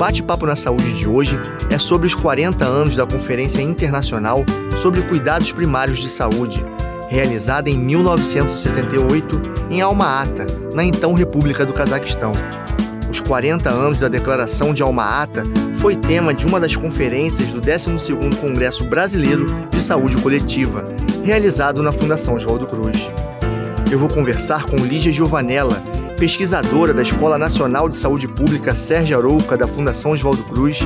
bate-papo na saúde de hoje é sobre os 40 anos da Conferência Internacional sobre Cuidados Primários de Saúde, realizada em 1978 em Alma-Ata, na então República do Cazaquistão. Os 40 anos da Declaração de Alma-Ata foi tema de uma das conferências do 12º Congresso Brasileiro de Saúde Coletiva, realizado na Fundação Oswaldo Cruz. Eu vou conversar com Lígia Giovanella, pesquisadora da Escola Nacional de Saúde Pública Sérgio Arouca da Fundação Oswaldo Cruz,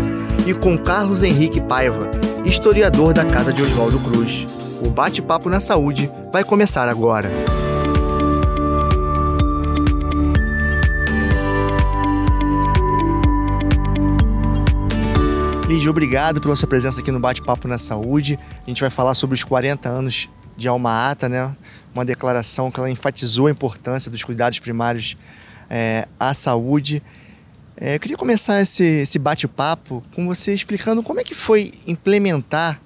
e com Carlos Henrique Paiva, historiador da Casa de Oswaldo Cruz. O bate-papo na saúde vai começar agora. Lígia, obrigado pela sua presença aqui no Bate-Papo na Saúde. A gente vai falar sobre os 40 anos de Alma Ata, né? Uma declaração que ela enfatizou a importância dos cuidados primários é, à saúde. É, eu queria começar esse, esse bate-papo com você explicando como é que foi implementar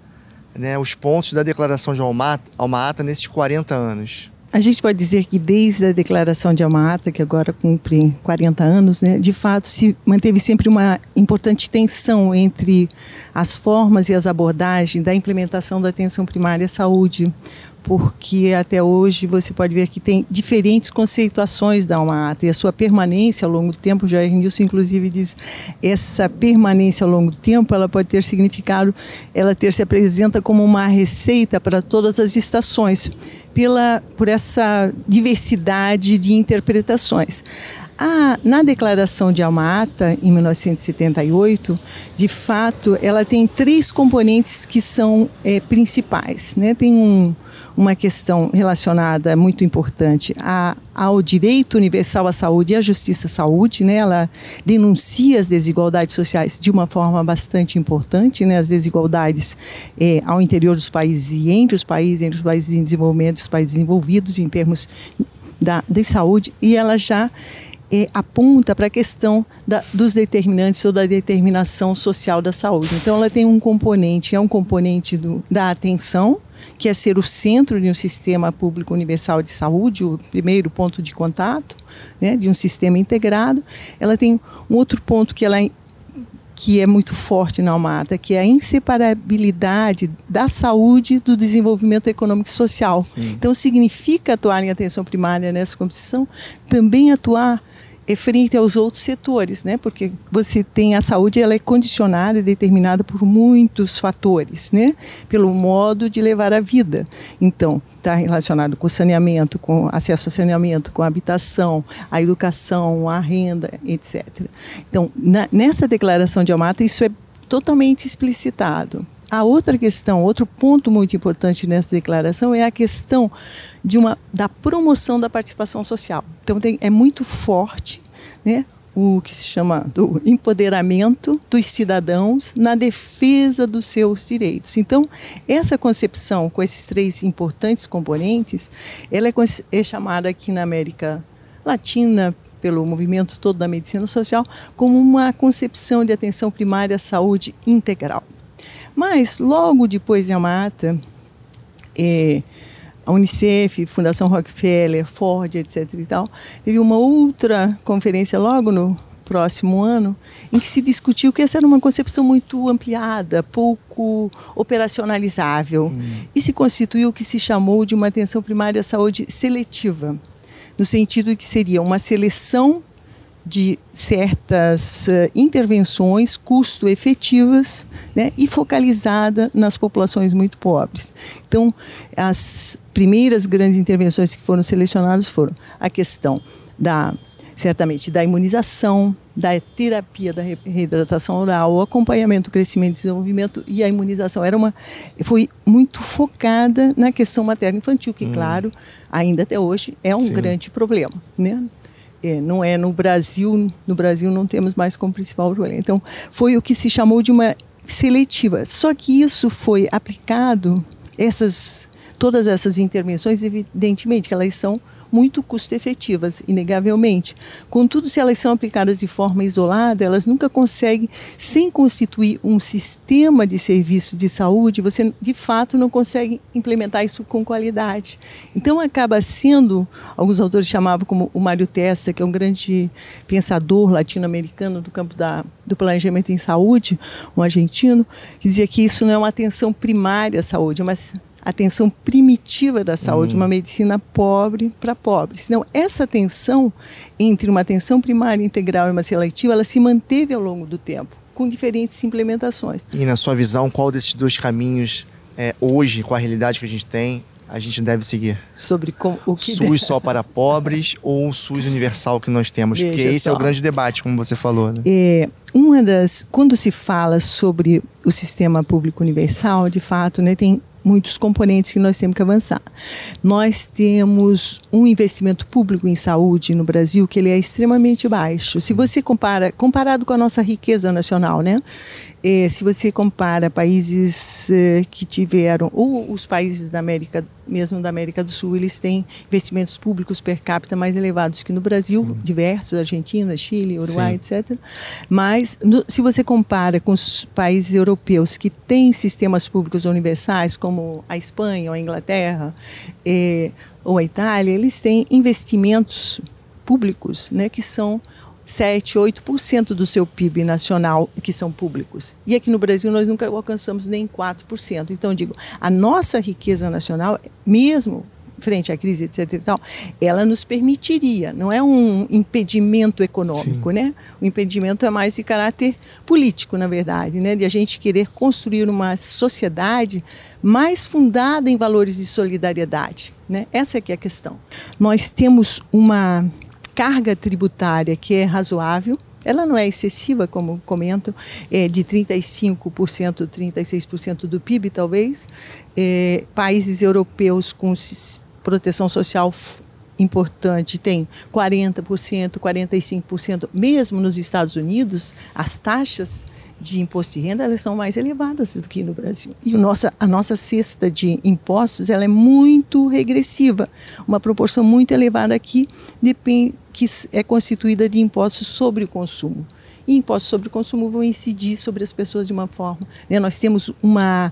né, os pontos da declaração de Alma, Alma Ata nesses 40 anos. A gente pode dizer que desde a declaração de Alma-Ata, que agora cumpre 40 anos, né, de fato se manteve sempre uma importante tensão entre as formas e as abordagens da implementação da atenção primária à saúde, porque até hoje você pode ver que tem diferentes conceituações da Alma-Ata e a sua permanência ao longo do tempo, o Jair Nilson inclusive diz, essa permanência ao longo do tempo, ela pode ter significado, ela ter se apresenta como uma receita para todas as estações, pela, por essa diversidade de interpretações. Ah, na declaração de Alma-Ata, em 1978, de fato, ela tem três componentes que são é, principais. Né? Tem um, uma questão relacionada muito importante a, ao direito universal à saúde e à justiça à saúde. Né? Ela denuncia as desigualdades sociais de uma forma bastante importante, né? as desigualdades é, ao interior dos países e entre os países, entre os países em desenvolvimento e os países envolvidos em termos da, de saúde, e ela já é, aponta para a questão da, dos determinantes ou da determinação social da saúde. Então, ela tem um componente, é um componente do, da atenção, que é ser o centro de um sistema público universal de saúde, o primeiro ponto de contato, né, de um sistema integrado. Ela tem um outro ponto que ela que é muito forte na Almata, que é a inseparabilidade da saúde do desenvolvimento econômico e social. Sim. Então, significa atuar em atenção primária nessa competição, também atuar é frente aos outros setores, né? Porque você tem a saúde, ela é condicionada e determinada por muitos fatores, né? Pelo modo de levar a vida. Então, está relacionado com saneamento, com acesso a saneamento, com a habitação, a educação, a renda, etc. Então, na, nessa declaração de Amata, isso é totalmente explicitado. A outra questão, outro ponto muito importante nessa declaração é a questão de uma, da promoção da participação social. Então tem, é muito forte né, o que se chama do empoderamento dos cidadãos na defesa dos seus direitos. Então, essa concepção com esses três importantes componentes, ela é, é chamada aqui na América Latina pelo movimento todo da medicina social como uma concepção de atenção primária à saúde integral. Mas, logo depois de Amata, é, a Unicef, Fundação Rockefeller, Ford, etc. e tal, teve uma outra conferência logo no próximo ano, em que se discutiu que essa era uma concepção muito ampliada, pouco operacionalizável, hum. e se constituiu o que se chamou de uma atenção primária à saúde seletiva, no sentido de que seria uma seleção de certas uh, intervenções custo-efetivas né, e focalizada nas populações muito pobres. Então, as primeiras grandes intervenções que foram selecionadas foram a questão da certamente da imunização, da terapia da reidratação oral, o acompanhamento, crescimento e desenvolvimento e a imunização era uma foi muito focada na questão materno infantil, que hum. claro, ainda até hoje é um Sim. grande problema, né? É, não é no Brasil, no Brasil não temos mais como principal problema. Então, foi o que se chamou de uma seletiva. Só que isso foi aplicado, essas, todas essas intervenções, evidentemente que elas são muito custo-efetivas, inegavelmente. Contudo, se elas são aplicadas de forma isolada, elas nunca conseguem, sem constituir um sistema de serviço de saúde, você de fato não consegue implementar isso com qualidade. Então, acaba sendo, alguns autores chamavam como o Mário Tessa, que é um grande pensador latino-americano do campo da, do planejamento em saúde, um argentino, que dizia que isso não é uma atenção primária à saúde, mas atenção primitiva da saúde, uhum. uma medicina pobre para pobres. Não, essa atenção entre uma atenção primária integral e uma seletiva, ela se manteve ao longo do tempo, com diferentes implementações. E na sua visão, qual desses dois caminhos, é, hoje, com a realidade que a gente tem, a gente deve seguir? Sobre como, o que SUS só para pobres ou o SUS universal que nós temos? Veja Porque esse só. é o grande debate, como você falou. Né? É, uma das, quando se fala sobre o sistema público universal, de fato, né, tem muitos componentes que nós temos que avançar. Nós temos um investimento público em saúde no Brasil que ele é extremamente baixo. Se você compara, comparado com a nossa riqueza nacional, né? É, se você compara países é, que tiveram, ou os países da América, mesmo da América do Sul, eles têm investimentos públicos per capita mais elevados que no Brasil, uhum. diversos, Argentina, Chile, Uruguai, Sim. etc. Mas no, se você compara com os países europeus que têm sistemas públicos universais, como a Espanha ou a Inglaterra é, ou a Itália, eles têm investimentos públicos né, que são 7, 8% do seu PIB nacional que são públicos. E aqui no Brasil nós nunca alcançamos nem 4%. Então, digo, a nossa riqueza nacional, mesmo frente à crise, etc. E tal, ela nos permitiria, não é um impedimento econômico, Sim. né? O impedimento é mais de caráter político, na verdade, né? De a gente querer construir uma sociedade mais fundada em valores de solidariedade, né? Essa é que é a questão. Nós temos uma carga tributária que é razoável, ela não é excessiva, como comento, é de 35%, 36% do PIB, talvez. É, países europeus com proteção social importante tem 40%, 45%. Mesmo nos Estados Unidos, as taxas de imposto de renda elas são mais elevadas do que no Brasil. E o nossa, a nossa cesta de impostos ela é muito regressiva, uma proporção muito elevada aqui depende, que é constituída de impostos sobre o consumo e impostos sobre o consumo vão incidir sobre as pessoas de uma forma. Né? Nós temos uma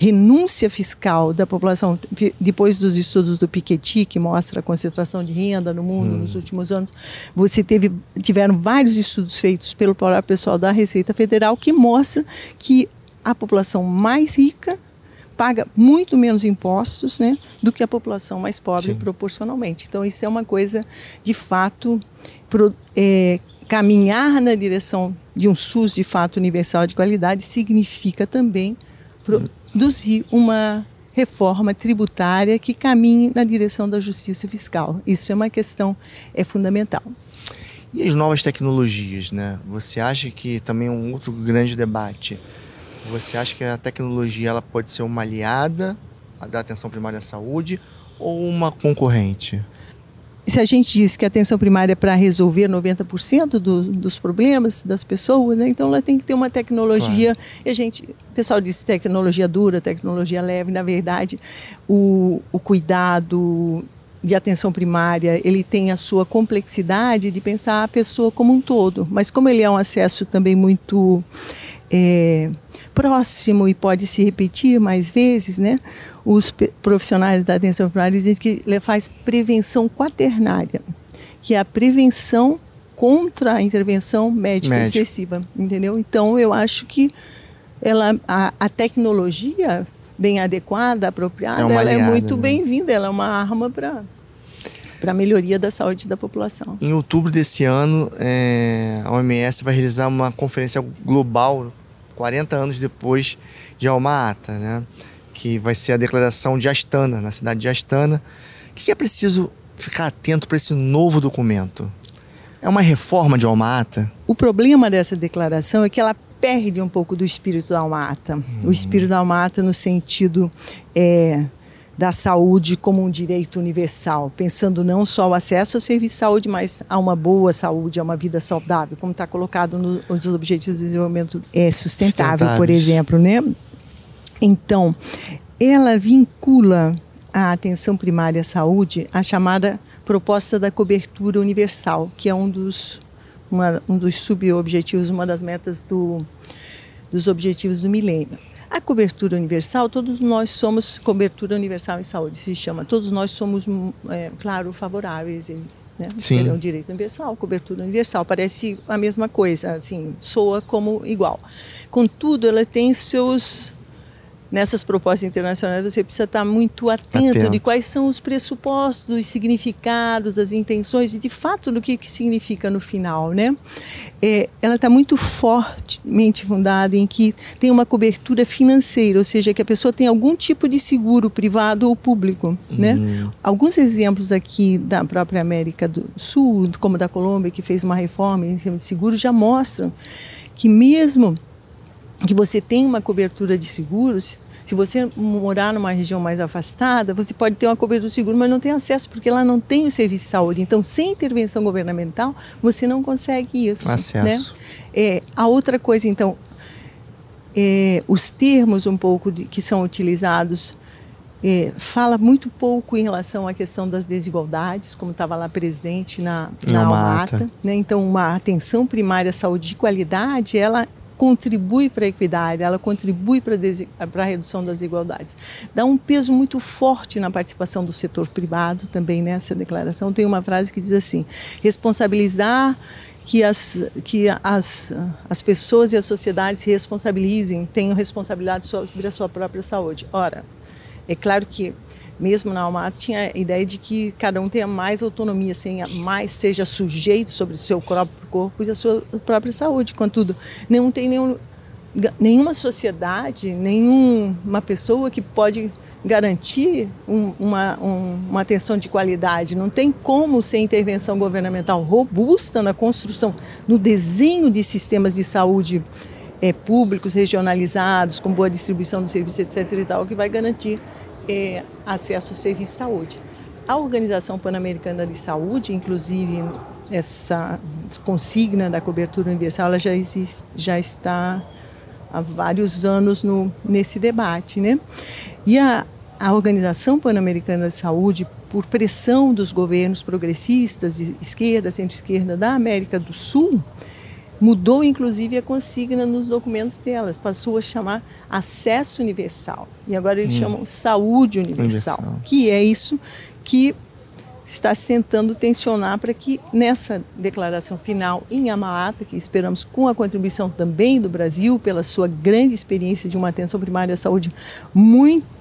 renúncia fiscal da população, depois dos estudos do Piketty, que mostra a concentração de renda no mundo hum. nos últimos anos, você teve, tiveram vários estudos feitos pelo próprio pessoal da Receita Federal que mostram que a população mais rica paga muito menos impostos né, do que a população mais pobre Sim. proporcionalmente. Então, isso é uma coisa, de fato, pro, é, caminhar na direção de um SUS de fato universal de qualidade significa também produzir uma reforma tributária que caminhe na direção da justiça fiscal. Isso é uma questão é fundamental. E as novas tecnologias, né? Você acha que também é um outro grande debate? Você acha que a tecnologia ela pode ser uma aliada da atenção primária à saúde ou uma concorrente? se a gente diz que a atenção primária é para resolver 90% do, dos problemas das pessoas, né? então ela tem que ter uma tecnologia. Claro. E a gente, o pessoal diz tecnologia dura, tecnologia leve. Na verdade, o, o cuidado de atenção primária, ele tem a sua complexidade de pensar a pessoa como um todo. Mas como ele é um acesso também muito é, próximo e pode se repetir mais vezes, né? Os profissionais da atenção primária dizem que faz prevenção quaternária, que é a prevenção contra a intervenção médica Médico. excessiva, entendeu? Então eu acho que ela, a, a tecnologia bem adequada, apropriada, é ela aliada, é muito né? bem-vinda, ela é uma arma para para a melhoria da saúde da população. Em outubro desse ano, é, a OMS vai realizar uma conferência global 40 anos depois de Alma Ata, né? que vai ser a declaração de Astana, na cidade de Astana. O que é preciso ficar atento para esse novo documento? É uma reforma de Alma Ata? O problema dessa declaração é que ela perde um pouco do espírito da Alma Ata. Hum. O espírito da Alma Ata no sentido é, da saúde como um direito universal, pensando não só o acesso ao serviço de saúde, mas a uma boa saúde, a uma vida saudável, como está colocado nos Objetivos de Desenvolvimento é, sustentável, por exemplo, né? Então, ela vincula a atenção primária à saúde a chamada proposta da cobertura universal, que é um dos, uma, um dos subobjetivos, uma das metas do, dos objetivos do milênio. A cobertura universal, todos nós somos cobertura universal em saúde, se chama. Todos nós somos, é, claro, favoráveis. Né? Sim. um direito universal, cobertura universal. Parece a mesma coisa, assim, soa como igual. Contudo, ela tem seus nessas propostas internacionais você precisa estar muito atento, atento, de quais são os pressupostos, os significados, as intenções e de fato do que, que significa no final, né? É, ela está muito fortemente fundada em que tem uma cobertura financeira, ou seja, que a pessoa tem algum tipo de seguro privado ou público, né? uhum. né? Alguns exemplos aqui da própria América do Sul, como da Colômbia, que fez uma reforma em cima de seguro, já mostram que mesmo que você tem uma cobertura de seguros, se você morar numa região mais afastada, você pode ter uma cobertura de seguro, mas não tem acesso, porque lá não tem o serviço de saúde. Então, sem intervenção governamental, você não consegue isso. Acesso. Né? É, a outra coisa, então, é, os termos um pouco de, que são utilizados é, fala muito pouco em relação à questão das desigualdades, como estava lá presente na, na Almata. Né? Então, uma atenção primária à saúde de qualidade, ela contribui para a equidade, ela contribui para a redução das desigualdades. Dá um peso muito forte na participação do setor privado também nessa declaração. Tem uma frase que diz assim: responsabilizar que as, que as, as pessoas e a sociedade se responsabilizem, tenham responsabilidade sobre a sua própria saúde. Ora, é claro que mesmo na Almata, tinha a ideia de que cada um tenha mais autonomia, assim, mais seja sujeito sobre o seu próprio corpo e a sua própria saúde. Contudo, não tem nenhum, nenhuma sociedade, nenhuma pessoa que pode garantir um, uma, um, uma atenção de qualidade. Não tem como ser intervenção governamental robusta na construção, no desenho de sistemas de saúde é, públicos, regionalizados, com boa distribuição do serviço, etc. e tal, que vai garantir é, acesso ao serviço de saúde. A Organização Pan-Americana de Saúde, inclusive, essa consigna da cobertura universal, ela já, existe, já está há vários anos no, nesse debate. Né? E a, a Organização Pan-Americana de Saúde, por pressão dos governos progressistas de esquerda, centro-esquerda da América do Sul, Mudou inclusive a consigna nos documentos delas, passou a chamar acesso universal. E agora eles hum. chamam saúde universal, universal, que é isso que está se tentando tensionar para que nessa declaração final em Amaata, que esperamos com a contribuição também do Brasil, pela sua grande experiência de uma atenção primária à saúde muito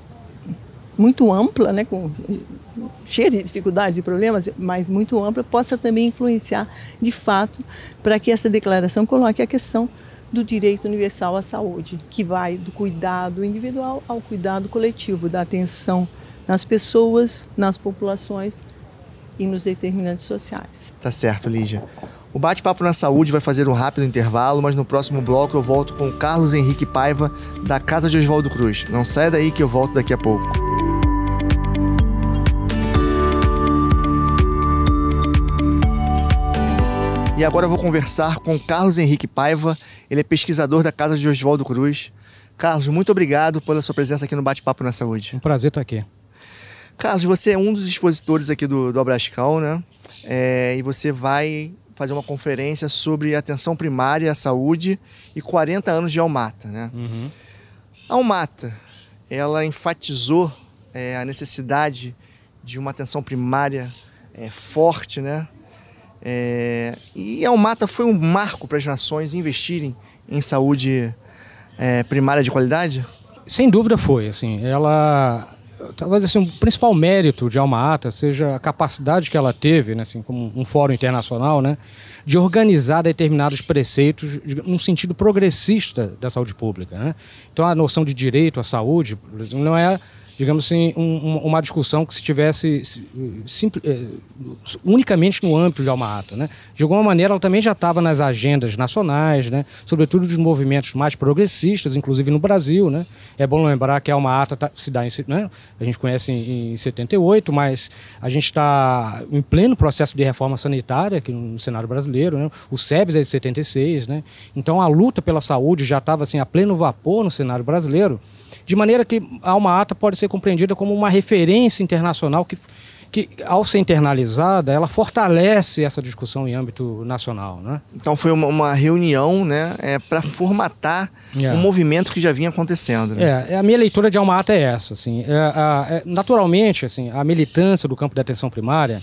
muito ampla, né, com, cheia de dificuldades e problemas, mas muito ampla, possa também influenciar de fato para que essa declaração coloque a questão do direito universal à saúde, que vai do cuidado individual ao cuidado coletivo, da atenção nas pessoas, nas populações e nos determinantes sociais. Tá certo, Lígia. O Bate-Papo na Saúde vai fazer um rápido intervalo, mas no próximo bloco eu volto com Carlos Henrique Paiva, da Casa de Oswaldo Cruz. Não saia daí que eu volto daqui a pouco. E agora eu vou conversar com Carlos Henrique Paiva, ele é pesquisador da Casa de Oswaldo Cruz. Carlos, muito obrigado pela sua presença aqui no Bate-Papo na Saúde. Um prazer estar aqui. Carlos, você é um dos expositores aqui do, do Abrascal, né? É, e você vai fazer uma conferência sobre atenção primária à saúde e 40 anos de Almata, né? Uhum. A Almata, ela enfatizou é, a necessidade de uma atenção primária é, forte, né? É, e a Almata foi um marco para as nações investirem em saúde é, primária de qualidade? Sem dúvida foi. Assim, ela talvez assim, o principal mérito de Alma Ata seja a capacidade que ela teve, né, assim, como um fórum internacional, né, de organizar determinados preceitos num sentido progressista da saúde pública. Né? Então, a noção de direito à saúde não é digamos assim, um, uma discussão que se tivesse simples, eh, unicamente no âmbito de Alma Ata. Né? De alguma maneira, ela também já estava nas agendas nacionais, né? sobretudo dos movimentos mais progressistas, inclusive no Brasil. Né? É bom lembrar que Alma Ata tá, se dá em, né? a gente conhece em, em 78, mas a gente está em pleno processo de reforma sanitária aqui no cenário brasileiro. Né? O SEBS é de 76, né? então a luta pela saúde já estava assim, a pleno vapor no cenário brasileiro. De maneira que a Alma Ata pode ser compreendida como uma referência internacional que que, ao ser internalizada, ela fortalece essa discussão em âmbito nacional. Né? Então foi uma, uma reunião né, é, para formatar é. um movimento que já vinha acontecendo. Né? É, a minha leitura de Alma Ata é essa. Assim, é, a, é, naturalmente, assim, a militância do campo da atenção primária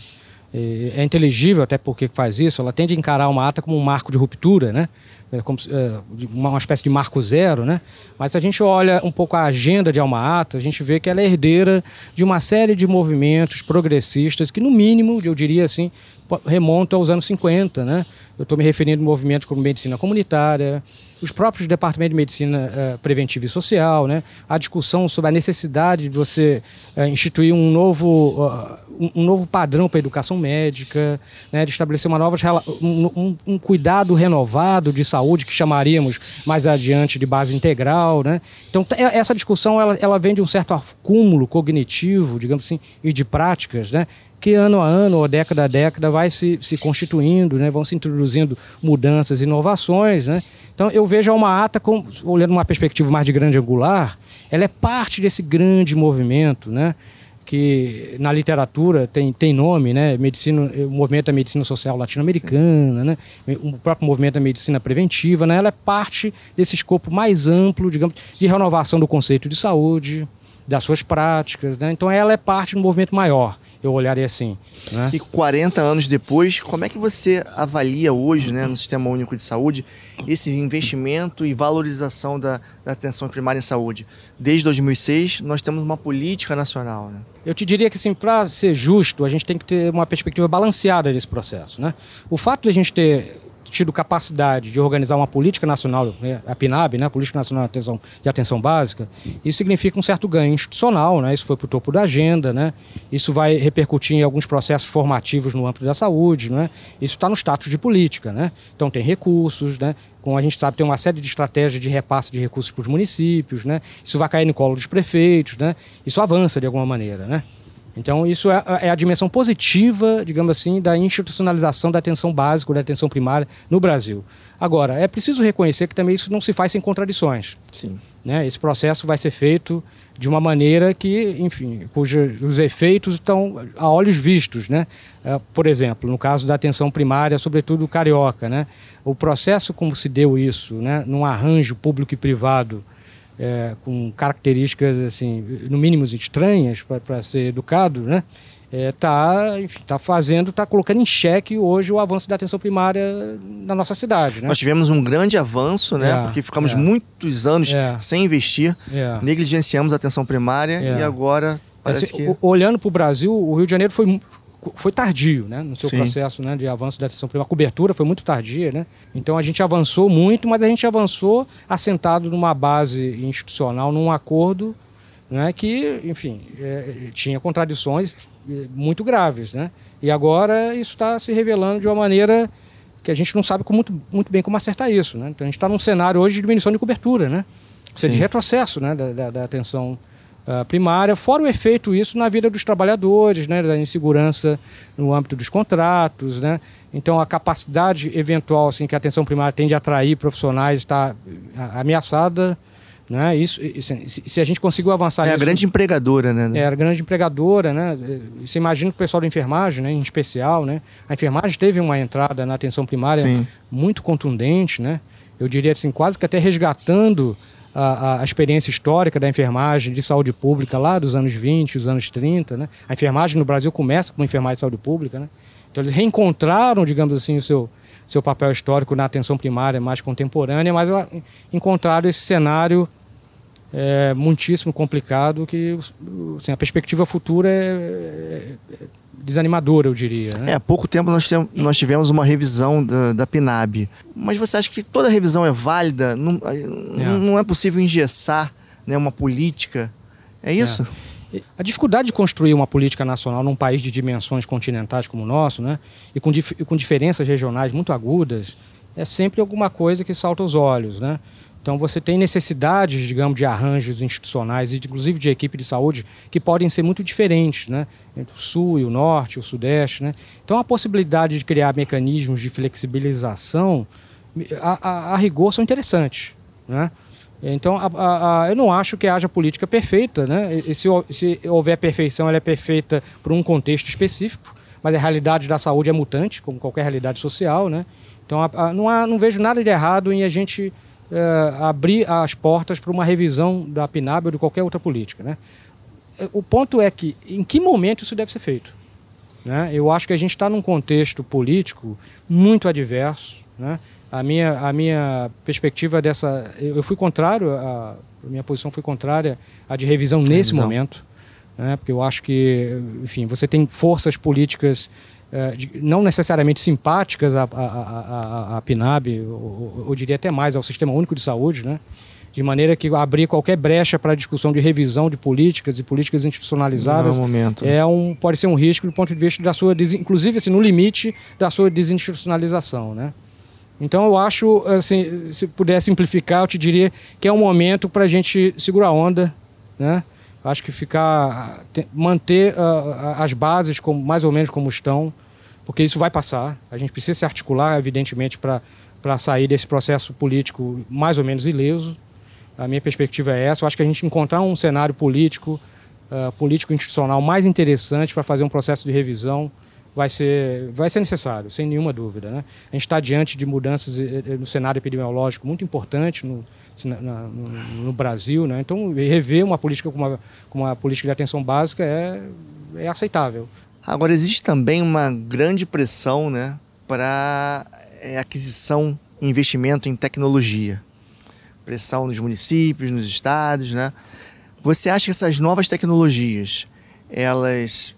é, é inteligível até porque faz isso, ela tende a encarar uma ata como um marco de ruptura, né? É como, é, uma espécie de marco zero, né? Mas se a gente olha um pouco a agenda de Alma Ata, a gente vê que ela é herdeira de uma série de movimentos progressistas que, no mínimo, eu diria assim, remontam aos anos 50, né? Eu estou me referindo a movimentos como medicina comunitária, os próprios departamentos de medicina uh, preventiva e social, né? a discussão sobre a necessidade de você instituir um novo, um, novo padrão para a educação médica, né? de estabelecer uma nova, um, um, cuidado renovado de saúde que chamaríamos mais adiante de base integral. Né? Então, essa discussão ela, ela vem de um certo acúmulo cognitivo, digamos assim, e de práticas, né? que ano a ano, ou década a década, vai se, se constituindo, né? vão se introduzindo mudanças, inovações. Né? Então eu vejo a Alma Ata, com, olhando uma perspectiva mais de grande angular, ela é parte desse grande movimento, né? Que na literatura tem, tem nome, né? Medicina, o movimento da medicina social latino-americana, né? o próprio movimento da medicina preventiva, né? ela é parte desse escopo mais amplo, digamos, de renovação do conceito de saúde, das suas práticas. Né? Então ela é parte de um movimento maior eu olharia assim. Né? E 40 anos depois, como é que você avalia hoje, né, no Sistema Único de Saúde, esse investimento e valorização da, da atenção primária em saúde? Desde 2006, nós temos uma política nacional. Né? Eu te diria que, assim, para ser justo, a gente tem que ter uma perspectiva balanceada desse processo. Né? O fato de a gente ter tido capacidade de organizar uma política nacional, né, a PNAB, né, a Política Nacional de Atenção, de Atenção Básica, isso significa um certo ganho institucional, né, isso foi para o topo da agenda, né, isso vai repercutir em alguns processos formativos no âmbito da saúde, né, isso está no status de política. Né, então tem recursos, né, como a gente sabe, tem uma série de estratégias de repasse de recursos para os municípios, né, isso vai cair no colo dos prefeitos, né, isso avança de alguma maneira. Né. Então, isso é, é, a dimensão positiva, digamos assim, da institucionalização da atenção básica, da atenção primária no Brasil. Agora, é preciso reconhecer que também isso não se faz sem contradições. Sim. Né? Esse processo vai ser feito de uma maneira que, enfim, cujos efeitos estão a olhos vistos, né? É, por exemplo, no caso da atenção primária, sobretudo carioca, né? O processo como se deu isso, né? Num arranjo público e privado é, com características assim, no mínimo estranhas para ser educado, né? está é, tá fazendo, está colocando em xeque hoje o avanço da atenção primária na nossa cidade. Né? Nós tivemos um grande avanço, né? É, porque ficamos é, muitos anos é. sem investir, é. negligenciamos a atenção primária e agora parece assim, que... Olhando para o Brasil, o Rio de Janeiro foi foi tardio, né, no seu Sim. processo né, de avanço da atenção primária. A cobertura foi muito tardia, né? Então a gente avançou muito, mas a gente avançou assentado numa base institucional, num acordo né, que, enfim, é, tinha contradições é, muito graves, né? E agora isso está se revelando de uma maneira que a gente não sabe muito, muito bem como acertar isso, né? Então a gente está num cenário hoje de diminuição de cobertura, né? Ou seja, de retrocesso né, da, da, da atenção primária, fora o efeito isso na vida dos trabalhadores, né, da insegurança no âmbito dos contratos, né? Então a capacidade eventual assim que a atenção primária tem de atrair profissionais está ah, ameaçada, né? Isso, se, a gente conseguiu avançar É nisso, a grande empregadora, né? É a grande empregadora, né? Você imagina o pessoal da enfermagem, né, em especial, né? A enfermagem teve uma entrada na atenção primária Sim. muito contundente, né? Eu diria assim, quase que até resgatando a, a, experiência histórica da enfermagem de saúde pública lá dos anos 20, os anos 30. Né? A enfermagem no Brasil começa com enfermagem de saúde pública. Né? Então eles reencontraram, digamos assim, o seu, seu papel histórico na atenção primária mais contemporânea, mas encontraram esse cenário é, muitíssimo complicado que assim, a perspectiva futura é, é, é desanimadora, eu diria. Né? É, há pouco tempo nós, tem, nós tivemos uma revisão da, da PNAB. Mas você acha que toda revisão é válida? Não é, não é possível engessar né, uma política? É isso? É. A dificuldade de construir uma política nacional num país de dimensões continentais como o nosso, né, e com, dif com diferenças regionais muito agudas, é sempre alguma coisa que salta aos olhos. Né? Então você tem necessidades, digamos, de arranjos institucionais, inclusive de equipe de saúde, que podem ser muito diferentes, né? Entre o sul e o norte, o sudeste, né? Então a possibilidade de criar mecanismos de flexibilização, a, a, a rigor, são interessantes, né? Então, a, eu não acho que haja política perfeita, né? E se, se houver perfeição, ela é perfeita por um contexto específico, mas a realidade da saúde é mutante, como qualquer realidade social, né? Então, não, há, não vejo nada de errado em a gente é, abrir as portas para uma revisão da PNAB ou de qualquer outra política, né? O ponto é que, em que momento isso deve ser feito? Né? Eu acho que a gente está num contexto político muito adverso, né? A minha, a minha perspectiva dessa. Eu fui contrário, a, a minha posição foi contrária à de revisão nesse revisão. momento, né? porque eu acho que, enfim, você tem forças políticas de, não necessariamente simpáticas à, à, à, à PNAB, ou, ou, diria até mais ao Sistema Único de Saúde, né? de maneira que abrir qualquer brecha para a discussão de revisão de políticas e políticas institucionalizadas é, é um pode ser um risco do ponto de vista da sua inclusive assim, no limite da sua desinstitucionalização, né? Então eu acho, assim, se puder simplificar, eu te diria que é um momento para a gente segurar a onda, né? Acho que ficar, manter uh, as bases como, mais ou menos como estão, porque isso vai passar. A gente precisa se articular, evidentemente, para sair desse processo político mais ou menos ileso. A minha perspectiva é essa. Eu acho que a gente encontrar um cenário político, uh, político institucional mais interessante para fazer um processo de revisão vai ser, vai ser necessário, sem nenhuma dúvida. Né? A gente está diante de mudanças eh, eh, no cenário epidemiológico muito importante no, na, no, no, Brasil. Né? Então, rever uma política como uma, como uma política de atenção básica é, é aceitável. Agora, existe também uma grande pressão né, para é, aquisição e investimento em tecnologia. Pressão nos municípios, nos estados. Né? Você acha que essas novas tecnologias elas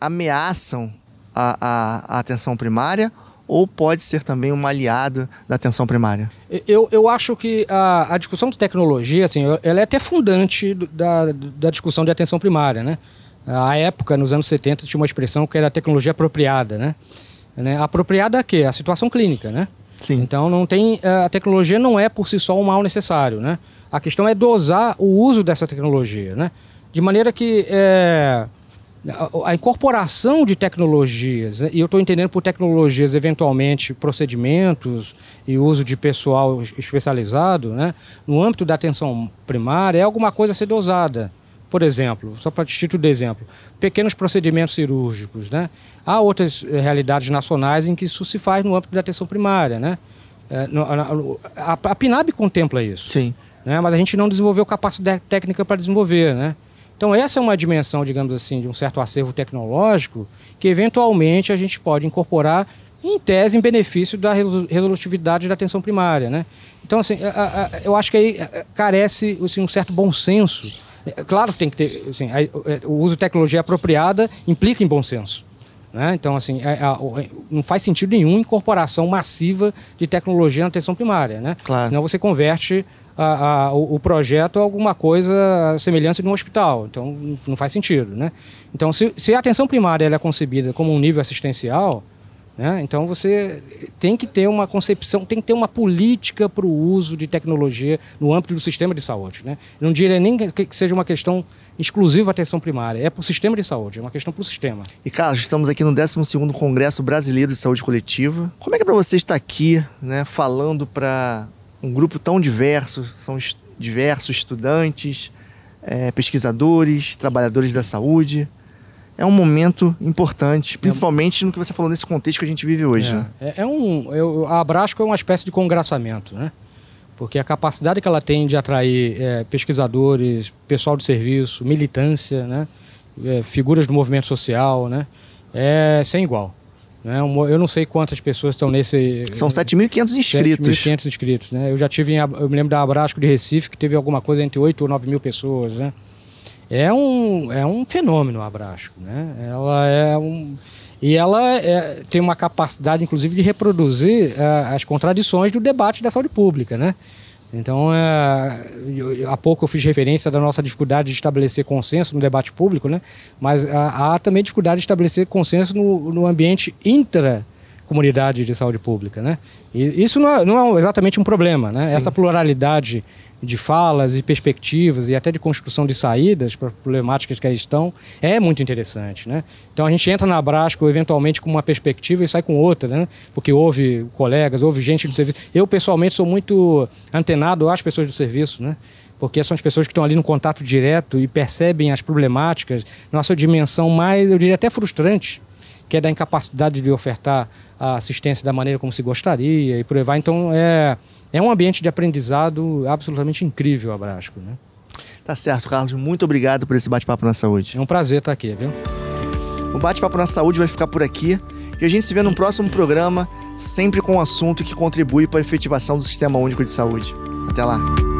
ameaçam a, a, a atenção primária ou pode ser também uma aliada da atenção primária? Eu, eu acho que a, a discussão de tecnologia, assim, ela é até fundante da, da discussão de atenção primária, né? A época, nos anos 70, tinha uma expressão que era tecnologia apropriada, né? né? Apropriada a quê? A situação clínica, né? Sim. Então, não tem, a tecnologia não é por si só um mal necessário, né? A questão é dosar o uso dessa tecnologia, né? De maneira que... É, a incorporação de tecnologias, né, e eu estou entendendo por tecnologias eventualmente procedimentos e uso de pessoal especializado, né, no âmbito da atenção primária, é alguma coisa a ser dosada. Por exemplo, só para título de exemplo, pequenos procedimentos cirúrgicos. Né? Há outras eh, realidades nacionais em que isso se faz no âmbito da atenção primária. Né? Eh, a, a, a PNAB contempla isso. Sim. Né? Mas a gente não desenvolveu capacidade técnica para desenvolver. Né? Então, essa é uma dimensão, digamos assim, de um certo acervo tecnológico que, eventualmente, a gente pode incorporar, em tese, em benefício da resolutividade da atenção primária. Né? Então, assim, eu acho que aí carece assim, um certo bom senso. É, claro que tem que ter. Assim, o uso de tecnologia apropriada implica em bom senso. Né? Então, assim, é, é, não faz sentido nenhum incorporação massiva de tecnologia na atenção primária. Né? Claro. Senão você converte a, a, o, projeto alguma coisa semelhante de um hospital. Então, não faz sentido. Né? Então, se, se a atenção primária é concebida como um nível assistencial, né? Então você tem que ter uma concepção, tem que ter uma política para o uso de tecnologia no âmbito do sistema de saúde. Né? Não diria nem que seja uma questão exclusiva à atenção primária, é para o sistema de saúde, é uma questão para o sistema. E Carlos, estamos aqui no 12º Congresso Brasileiro de Saúde Coletiva. Como é que é para você estar aqui, né, falando para um grupo tão diverso, são diversos estudantes, é, pesquisadores, trabalhadores da saúde. É um momento importante, principalmente no que você falou nesse contexto que a gente vive hoje. É, né? é, é um, eu, a Abrasco é uma espécie de congraçamento, né? Porque a capacidade que ela tem de atrair é, pesquisadores, pessoal de serviço, militância, né? É, figuras do movimento social, né? É sem igual. Né? Eu não sei quantas pessoas estão nesse. São 7.500 inscritos. 7.500 inscritos. Né? Eu já tive, em, eu me lembro da Abrasco de Recife, que teve alguma coisa entre 8 ou 9 mil pessoas. Né? É, um, é um fenômeno a Abrasco. Né? Ela é um. E ela é, tem uma capacidade, inclusive, de reproduzir uh, as contradições do debate da saúde pública. Né? Então, é, eu, há pouco eu fiz referência da nossa dificuldade de estabelecer consenso no debate público, né? mas há, há também dificuldade de estabelecer consenso no, no ambiente intra comunidade de saúde pública, né? E isso não é, não é exatamente um problema, né? Essa pluralidade de falas e perspectivas e até de construção de saídas para problemáticas que aí estão é muito interessante, né? Então a gente entra na Brasco eventualmente com uma perspectiva e sai com outra, né? Porque houve colegas, houve gente do serviço. Eu pessoalmente sou muito antenado às pessoas do serviço, né? Porque são as pessoas que estão ali no contato direto e percebem as problemáticas, nossa dimensão mais, eu diria até frustrante, que é da incapacidade de ofertar a assistência da maneira como se gostaria e por aí vai. Então é é um ambiente de aprendizado absolutamente incrível, Abrasco. Né? Tá certo, Carlos. Muito obrigado por esse bate-papo na saúde. É um prazer estar aqui, viu? O bate-papo na saúde vai ficar por aqui e a gente se vê no próximo programa, sempre com um assunto que contribui para a efetivação do Sistema Único de Saúde. Até lá!